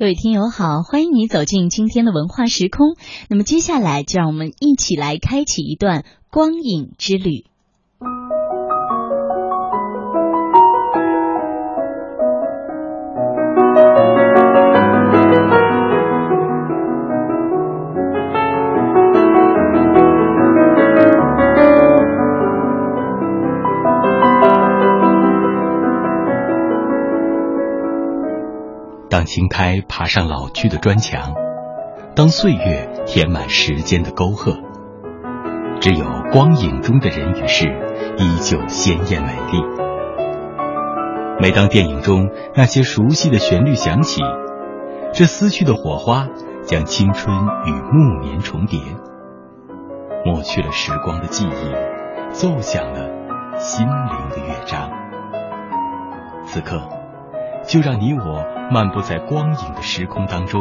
各位听友好，欢迎你走进今天的文化时空。那么接下来就让我们一起来开启一段光影之旅。当青苔爬上老去的砖墙，当岁月填满时间的沟壑，只有光影中的人与事依旧鲜艳美丽。每当电影中那些熟悉的旋律响起，这思绪的火花将青春与暮年重叠，抹去了时光的记忆，奏响了心灵的乐章。此刻，就让你我。漫步在光影的时空当中，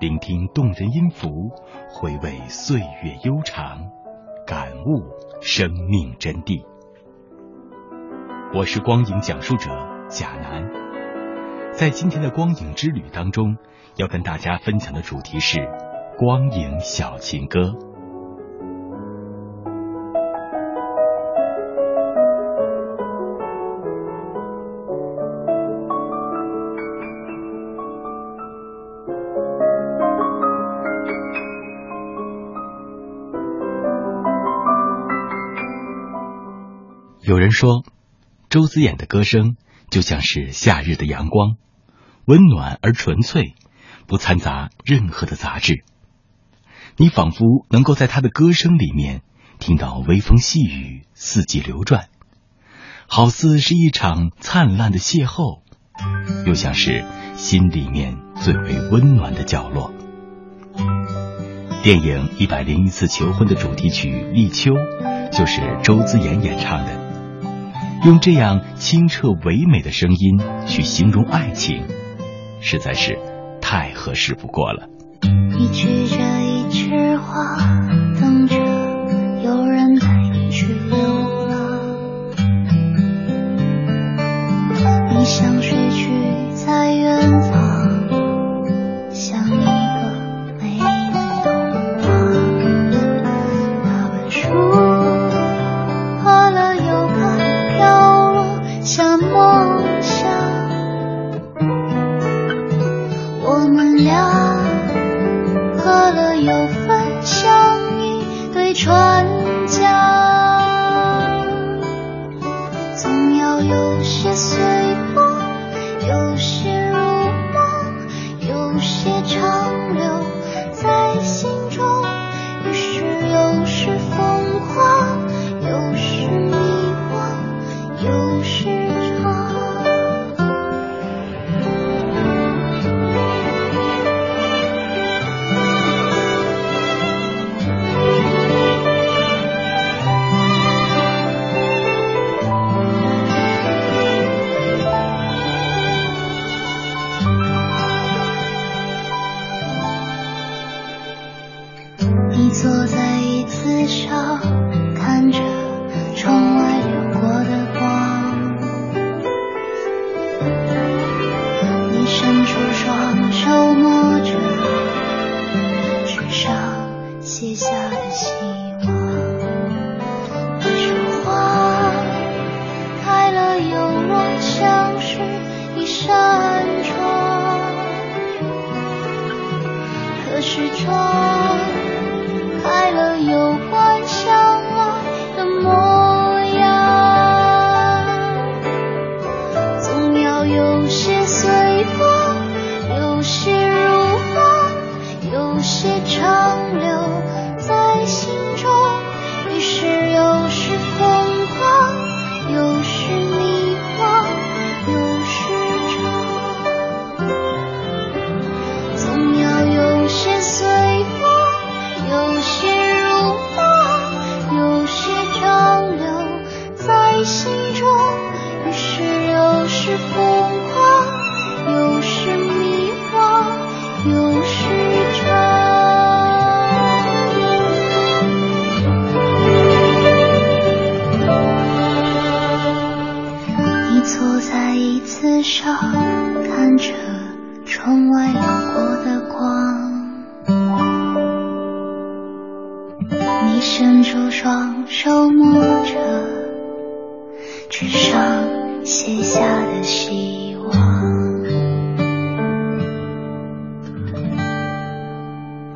聆听动人音符，回味岁月悠长，感悟生命真谛。我是光影讲述者贾楠，在今天的光影之旅当中，要跟大家分享的主题是光影小情歌。有人说，周子演的歌声就像是夏日的阳光，温暖而纯粹，不掺杂任何的杂质。你仿佛能够在他的歌声里面听到微风细雨、四季流转，好似是一场灿烂的邂逅，又像是心里面最为温暖的角落。电影《一百零一次求婚》的主题曲《立秋》就是周子演演唱的。用这样清澈唯美的声音去形容爱情，实在是太合适不过了。你举着一枝花，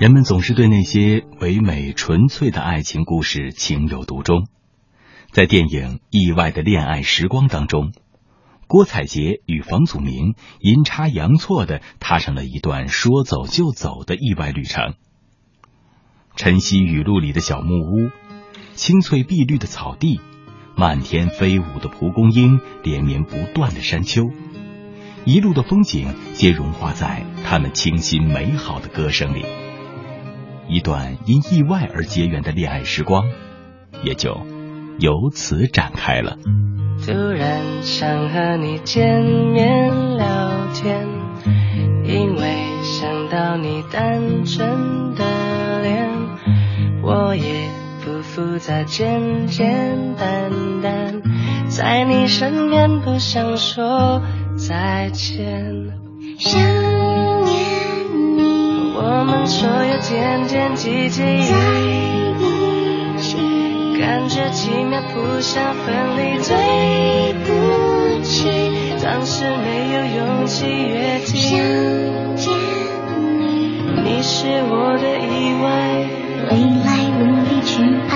人们总是对那些唯美纯粹的爱情故事情有独钟。在电影《意外的恋爱时光》当中，郭采洁与房祖名阴差阳错的踏上了一段说走就走的意外旅程。晨曦雨露里的小木屋，青翠碧绿的草地，漫天飞舞的蒲公英，连绵不断的山丘，一路的风景皆融化在他们清新美好的歌声里。一段因意外而结缘的恋爱时光，也就。由此展开了。突然想和你见面聊天，因为想到你单纯的脸，我也不复杂，简简单单，在你身边不想说再见。想，我们所有点点滴滴。感觉奇妙，不想分离。对不起，当时没有勇气约定。想见你，你是我的意外。未来努力去爱，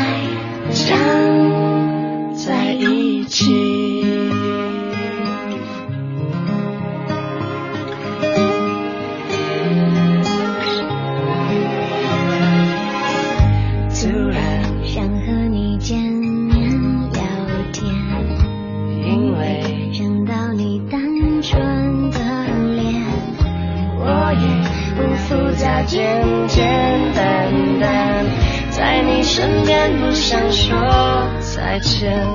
身边不想说再见，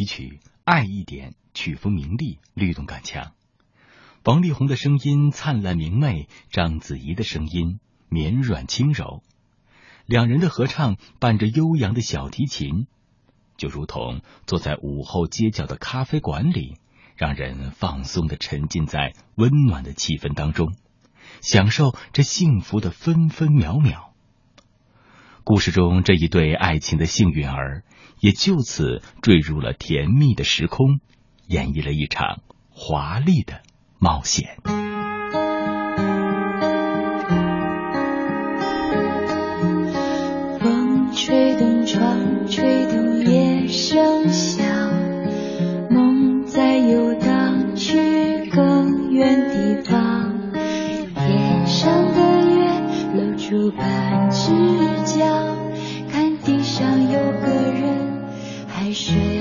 题曲《爱一点》，曲风明丽，律动感强。王力宏的声音灿烂明媚，章子怡的声音绵软轻柔。两人的合唱伴着悠扬的小提琴，就如同坐在午后街角的咖啡馆里，让人放松的沉浸在温暖的气氛当中，享受这幸福的分分秒秒。故事中这一对爱情的幸运儿。也就此坠入了甜蜜的时空，演绎了一场华丽的冒险。风吹动窗，吹动夜声响，梦在游荡，去更远地方。天上的月露出半只还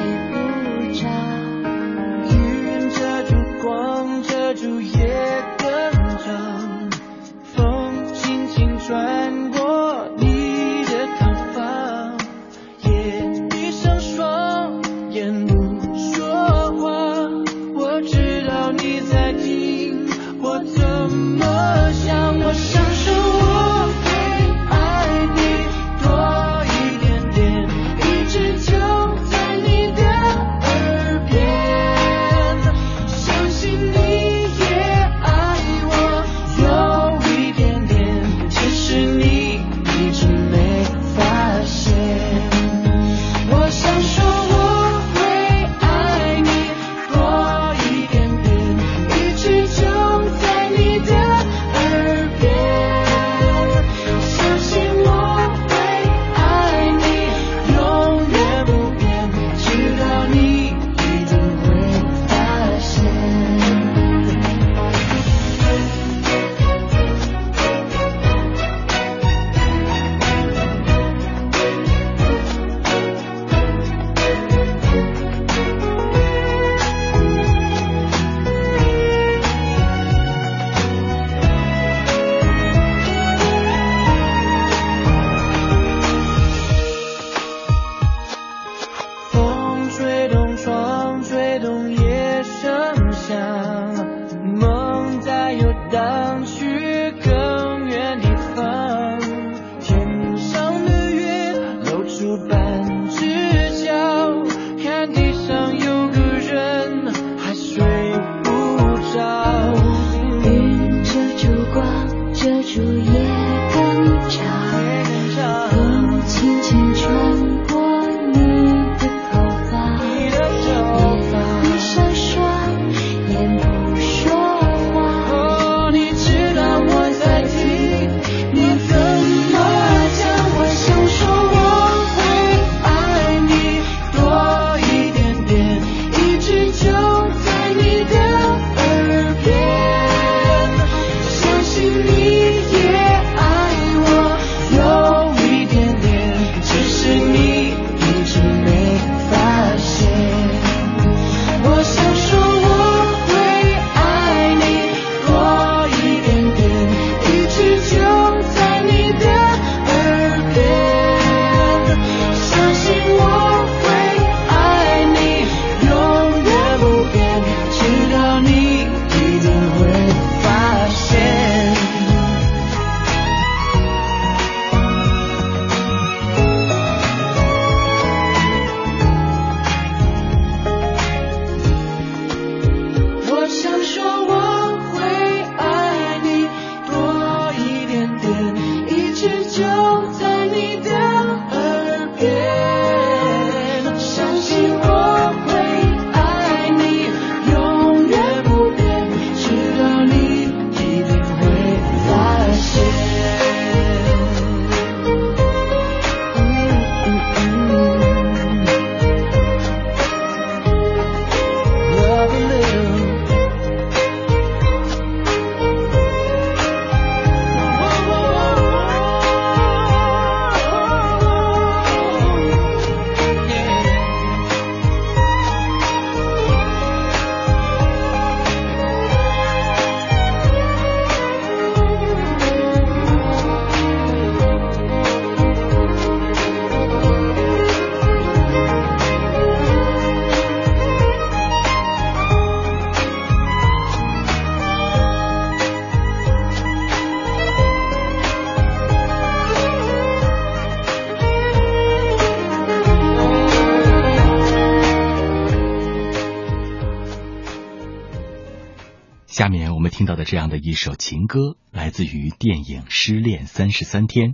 下面我们听到的这样的一首情歌，来自于电影《失恋三十三天》，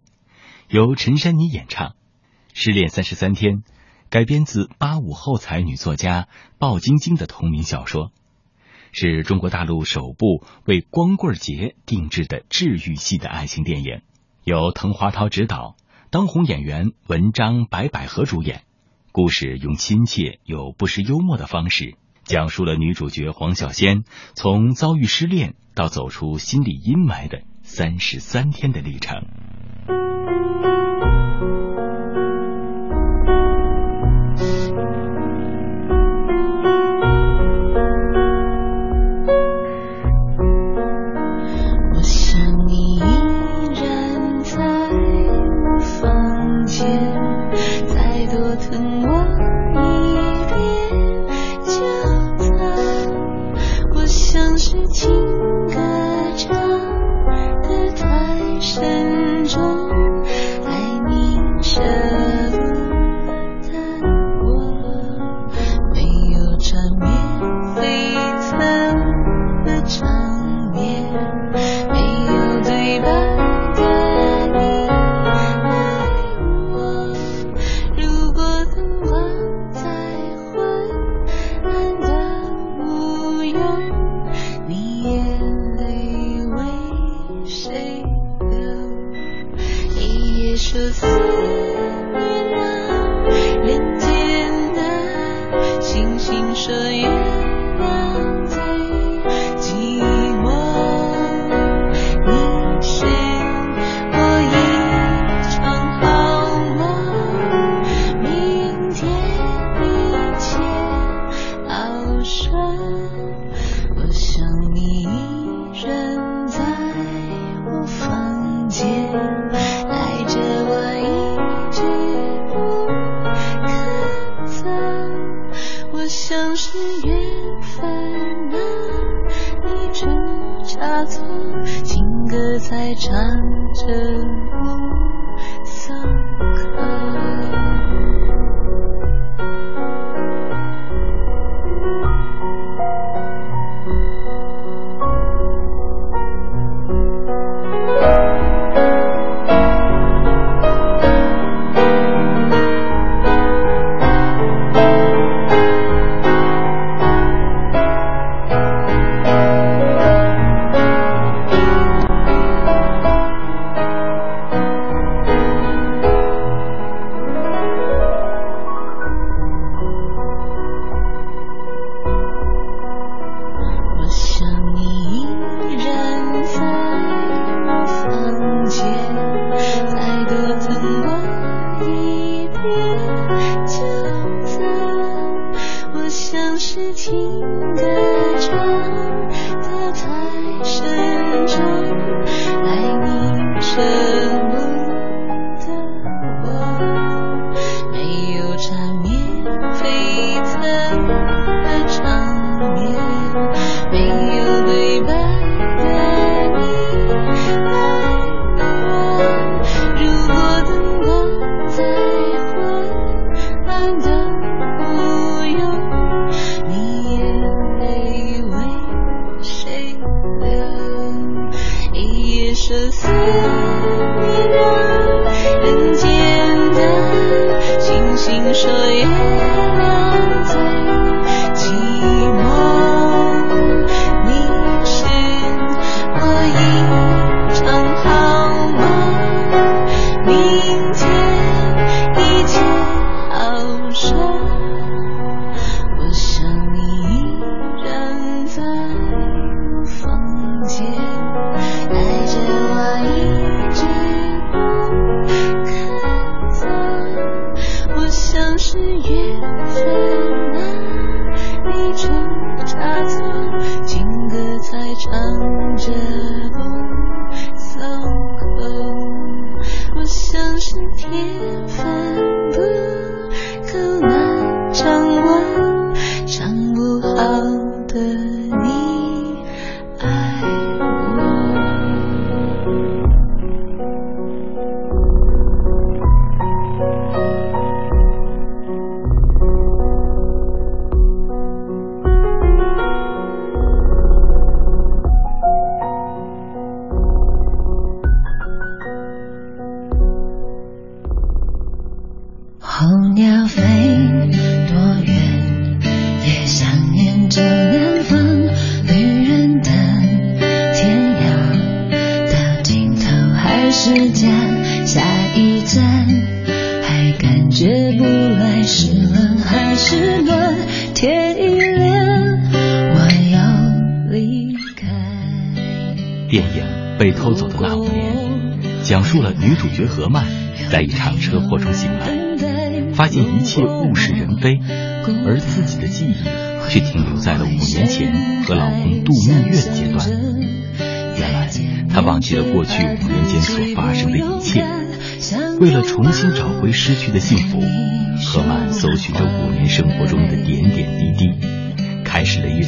由陈珊妮演唱。《失恋三十三天》改编自八五后才女作家鲍晶晶的同名小说，是中国大陆首部为光棍节定制的治愈系的爱情电影，由滕华涛执导，当红演员文章、白百合主演。故事用亲切又不失幽默的方式。讲述了女主角黄小仙从遭遇失恋到走出心理阴霾的三十三天的历程。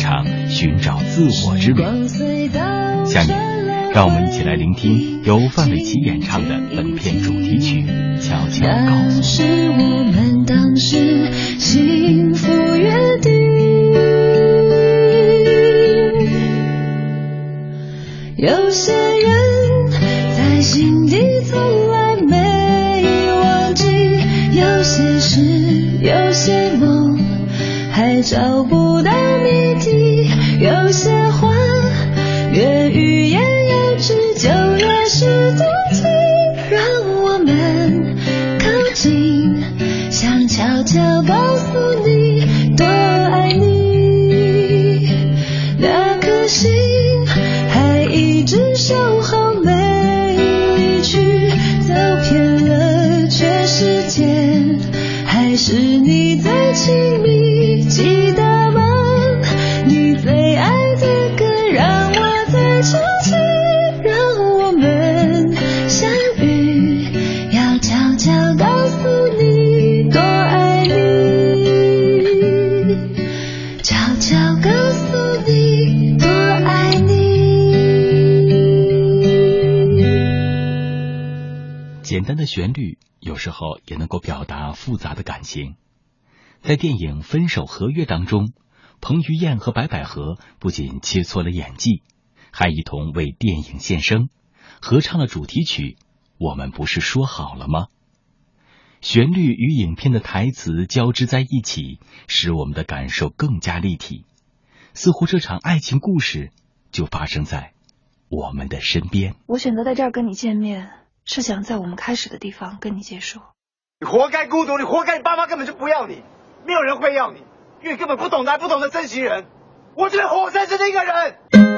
场寻找自我之旅。下面。让我们一起来聆听由范玮琪演唱的本片主题曲《悄悄告诉》。是我们当时幸福约定，有些人在心底从来没忘记，有些事，有些梦还找不到谜悄告诉你旋律有时候也能够表达复杂的感情。在电影《分手合约》当中，彭于晏和白百合不仅切磋了演技，还一同为电影献声，合唱了主题曲《我们不是说好了吗》。旋律与影片的台词交织在一起，使我们的感受更加立体，似乎这场爱情故事就发生在我们的身边。我选择在这儿跟你见面。是想在我们开始的地方跟你结束。你活该孤独，你活该你爸妈根本就不要你，没有人会要你，因为根本不懂得不懂得珍惜人。我只活生生的一个人。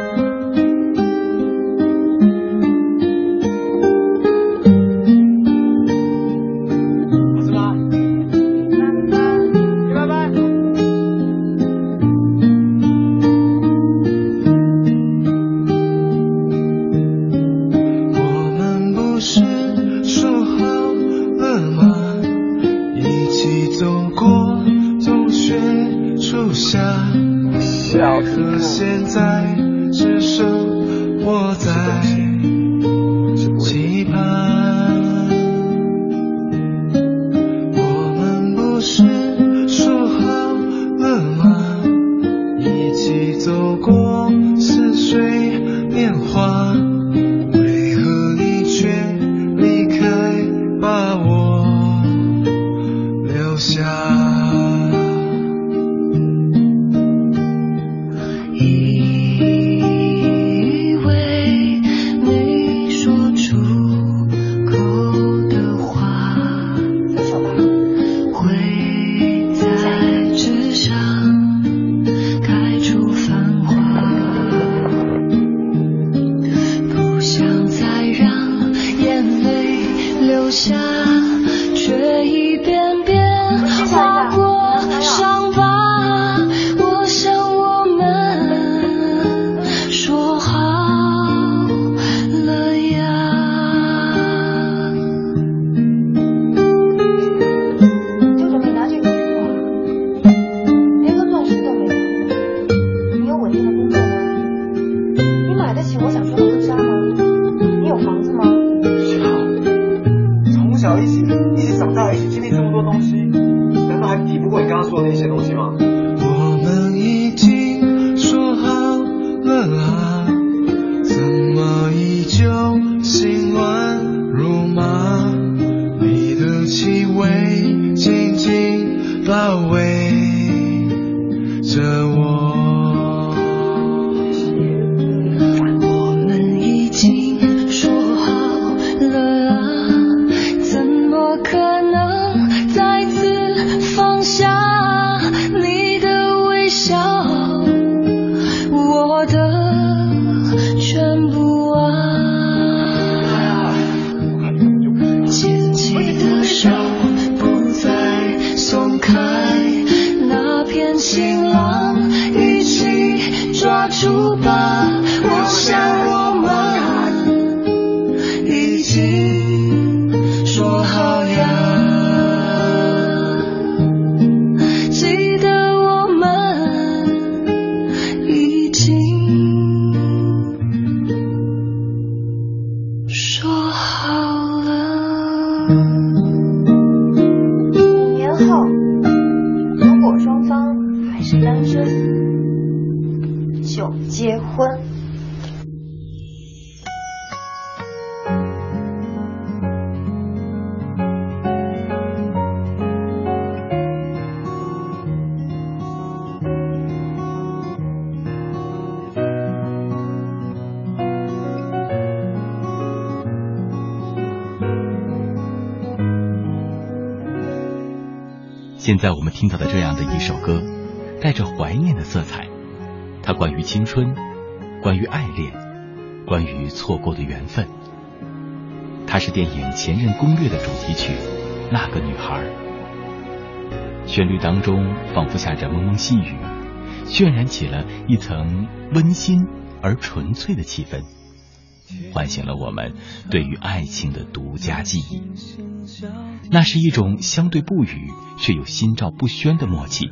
珠宝在我们听到的这样的一首歌，带着怀念的色彩。它关于青春，关于爱恋，关于错过的缘分。它是电影《前任攻略》的主题曲《那个女孩》。旋律当中仿佛下着蒙蒙细雨，渲染起了一层温馨而纯粹的气氛，唤醒了我们对于爱情的独家记忆。那是一种相对不语却又心照不宣的默契，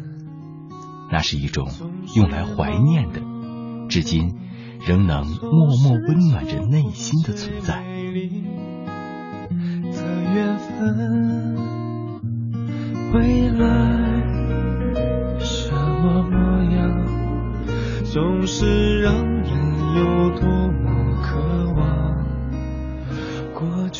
那是一种用来怀念的，至今仍能默默温暖着内心的存在。缘分，未来什么模样，总是让人有多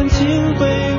感情被。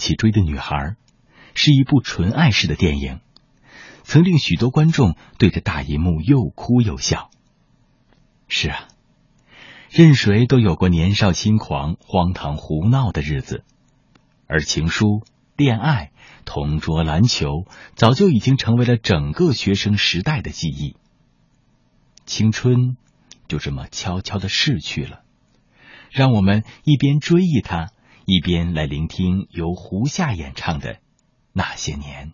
起追的女孩，是一部纯爱式的电影，曾令许多观众对着大银幕又哭又笑。是啊，任谁都有过年少轻狂、荒唐胡闹的日子，而情书、恋爱、同桌、篮球，早就已经成为了整个学生时代的记忆。青春就这么悄悄的逝去了。让我们一边追忆它，一边来聆听由胡夏演唱的《那些年》。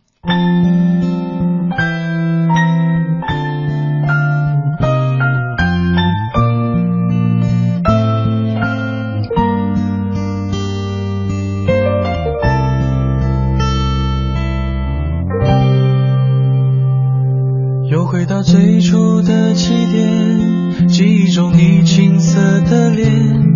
又回到最初的起点，记忆中你青涩的脸，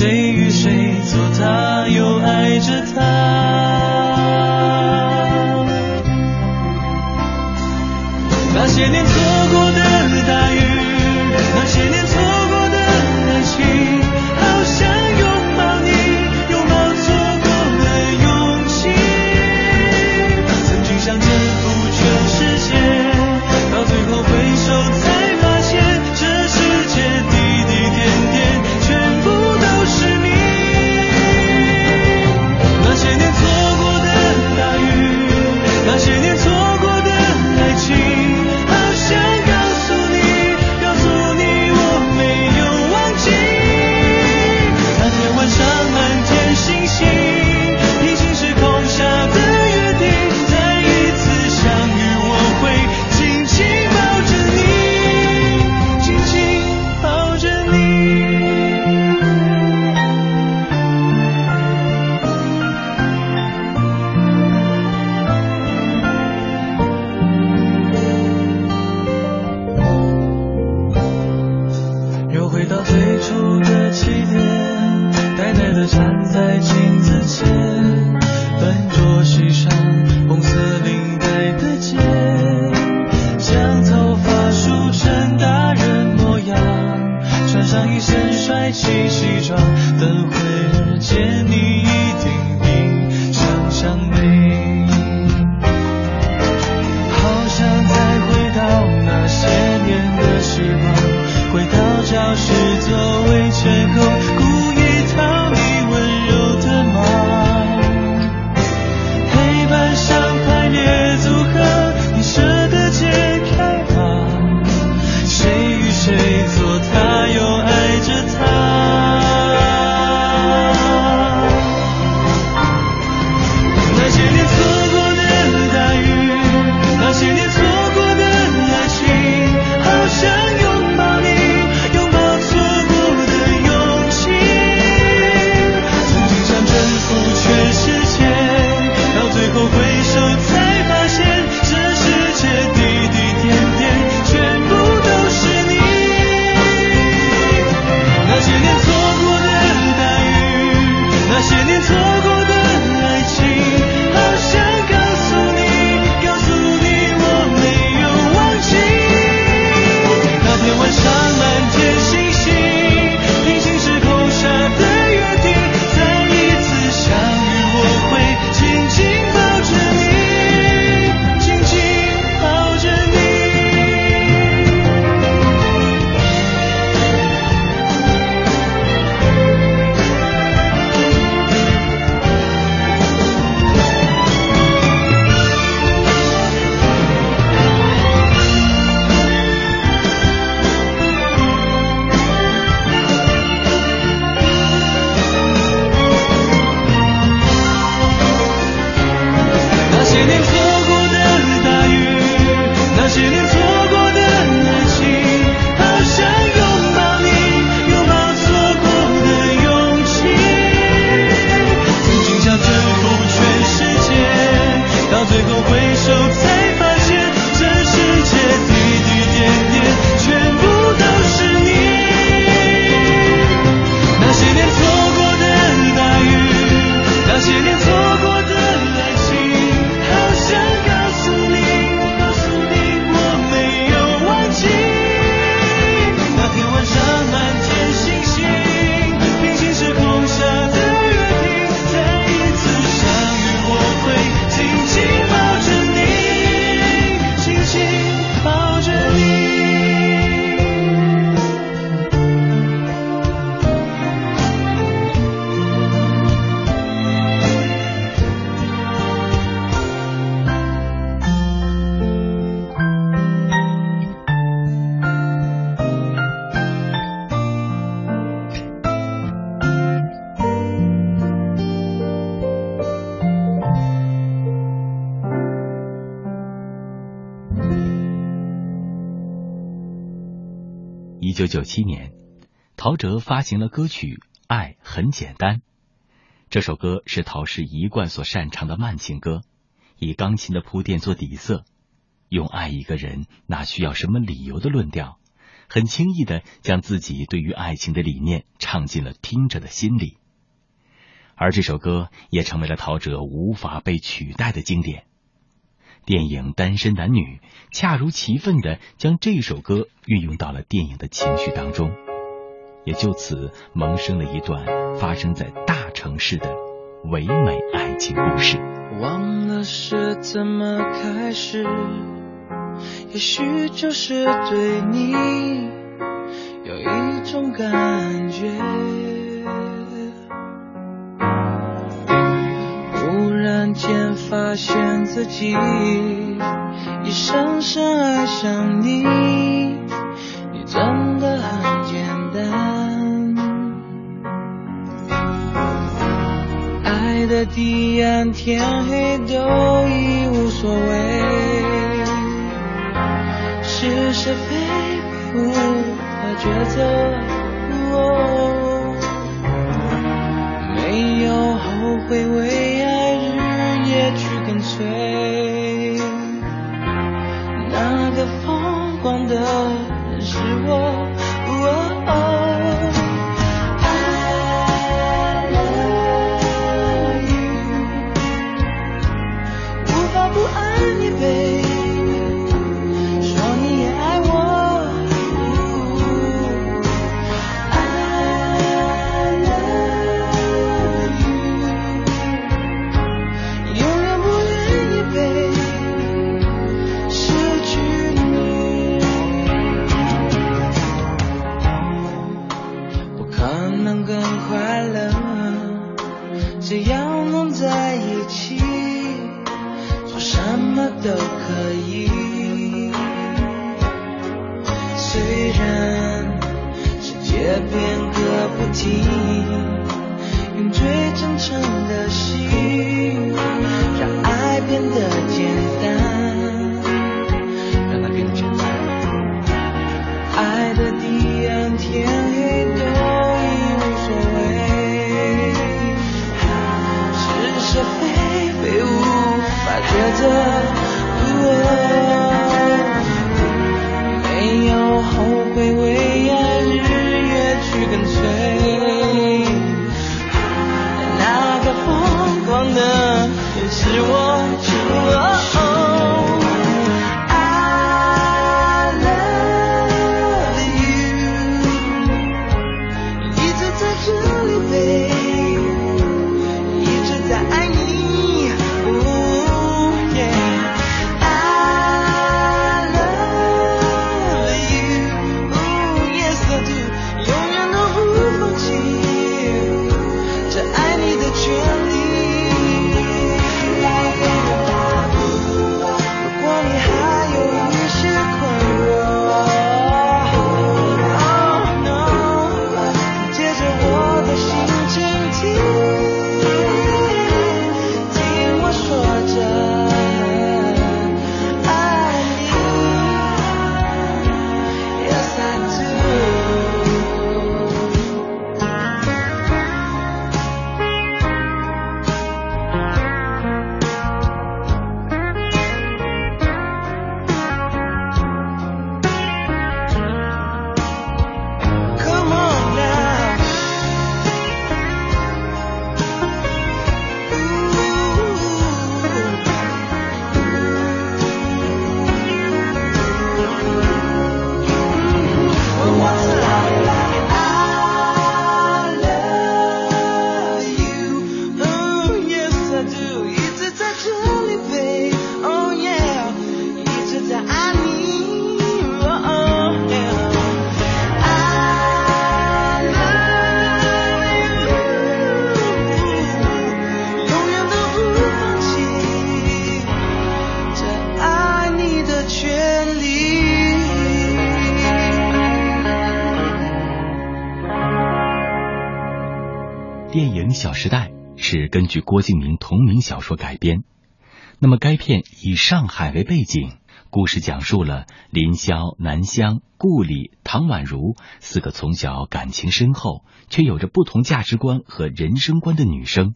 谁与谁做他，又爱着他？那些年错过九九七年，陶喆发行了歌曲《爱很简单》。这首歌是陶氏一贯所擅长的慢情歌，以钢琴的铺垫做底色，用爱一个人哪需要什么理由的论调，很轻易的将自己对于爱情的理念唱进了听者的心里。而这首歌也成为了陶喆无法被取代的经典。电影《单身男女》恰如其分地将这首歌运用到了电影的情绪当中，也就此萌生了一段发生在大城市的唯美爱情故事。忘了是怎么开始，也许就是对你有一种感觉。然间发现自己已深深爱上你，你真的很简单。爱的地暗天黑都已无所谓，是是非非无法抉择。哦没有后悔，为据郭敬明同名小说改编。那么，该片以上海为背景，故事讲述了林萧、南湘、顾里、唐宛如四个从小感情深厚却有着不同价值观和人生观的女生。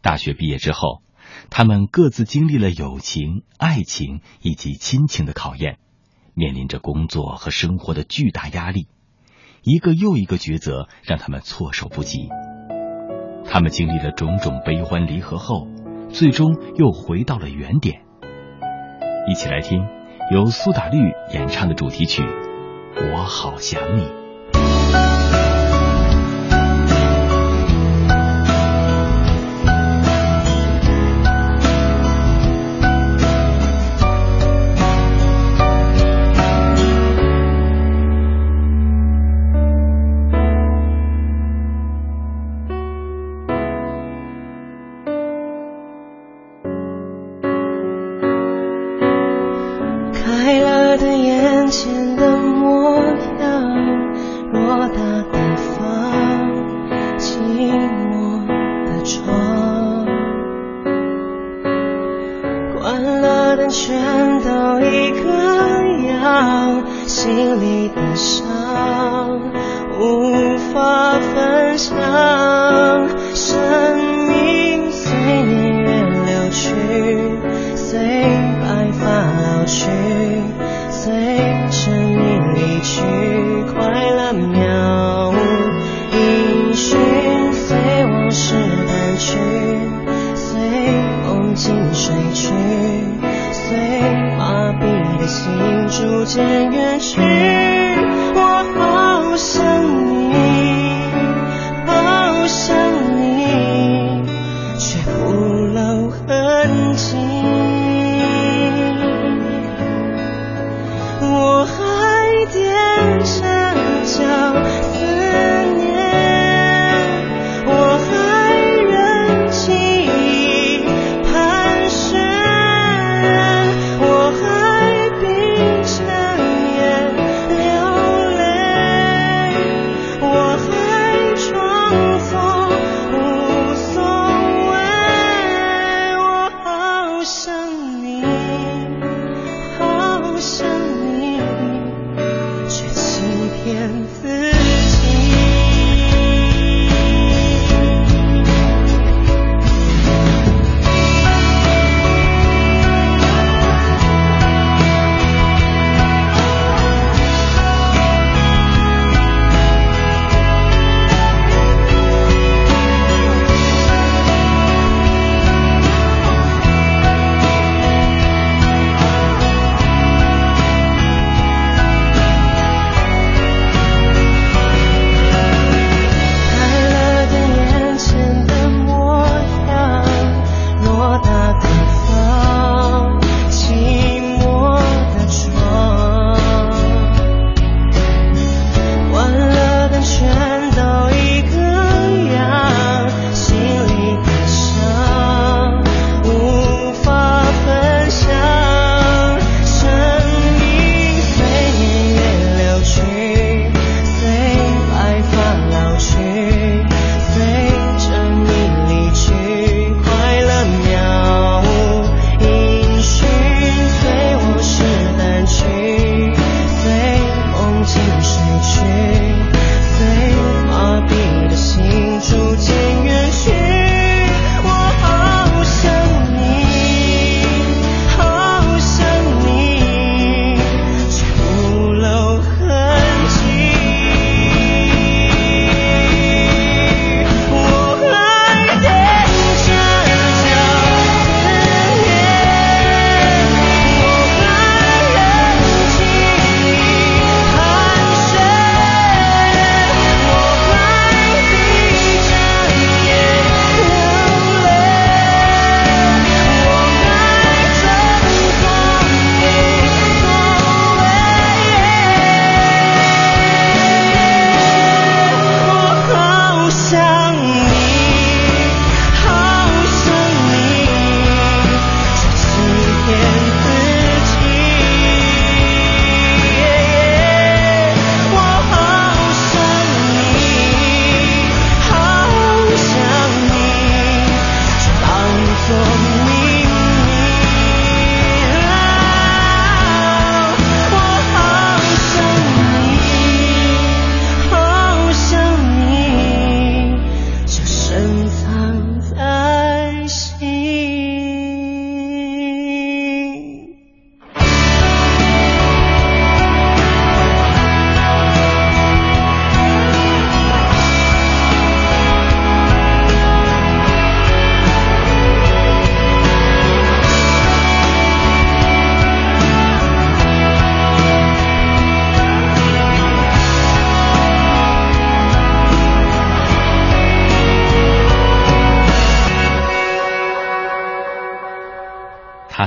大学毕业之后，她们各自经历了友情、爱情以及亲情的考验，面临着工作和生活的巨大压力，一个又一个抉择让他们措手不及。他们经历了种种悲欢离合后，最终又回到了原点。一起来听由苏打绿演唱的主题曲《我好想你》。渐远去。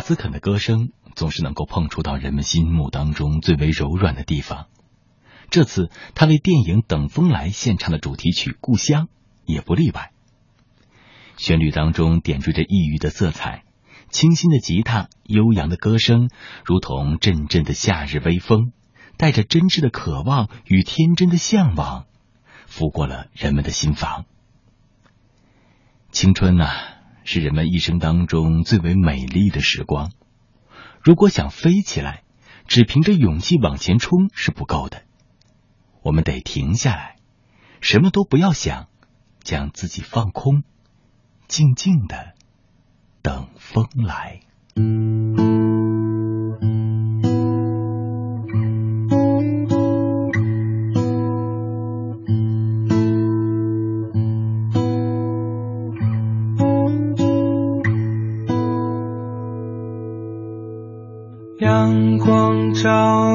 斯肯的歌声总是能够碰触到人们心目当中最为柔软的地方。这次他为电影《等风来》献唱的主题曲《故乡》也不例外。旋律当中点缀着异域的色彩，清新的吉他，悠扬的歌声，如同阵阵的夏日微风，带着真挚的渴望与天真的向往，拂过了人们的心房。青春呐，是人们一生当中最为美丽的时光。如果想飞起来，只凭着勇气往前冲是不够的。我们得停下来，什么都不要想，将自己放空，静静的等风来。照，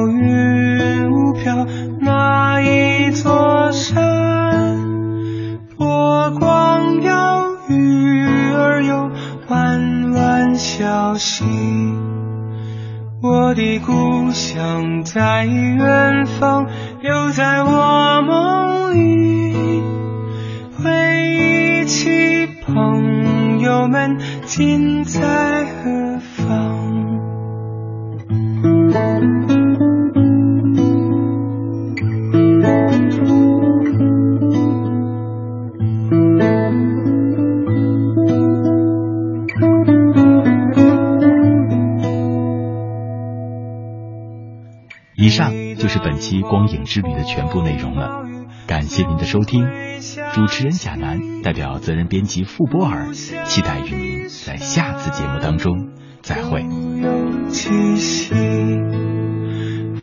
影之旅的全部内容了，感谢您的收听。主持人贾楠代表责任编辑傅波尔，期待与您在下次节目当中再会。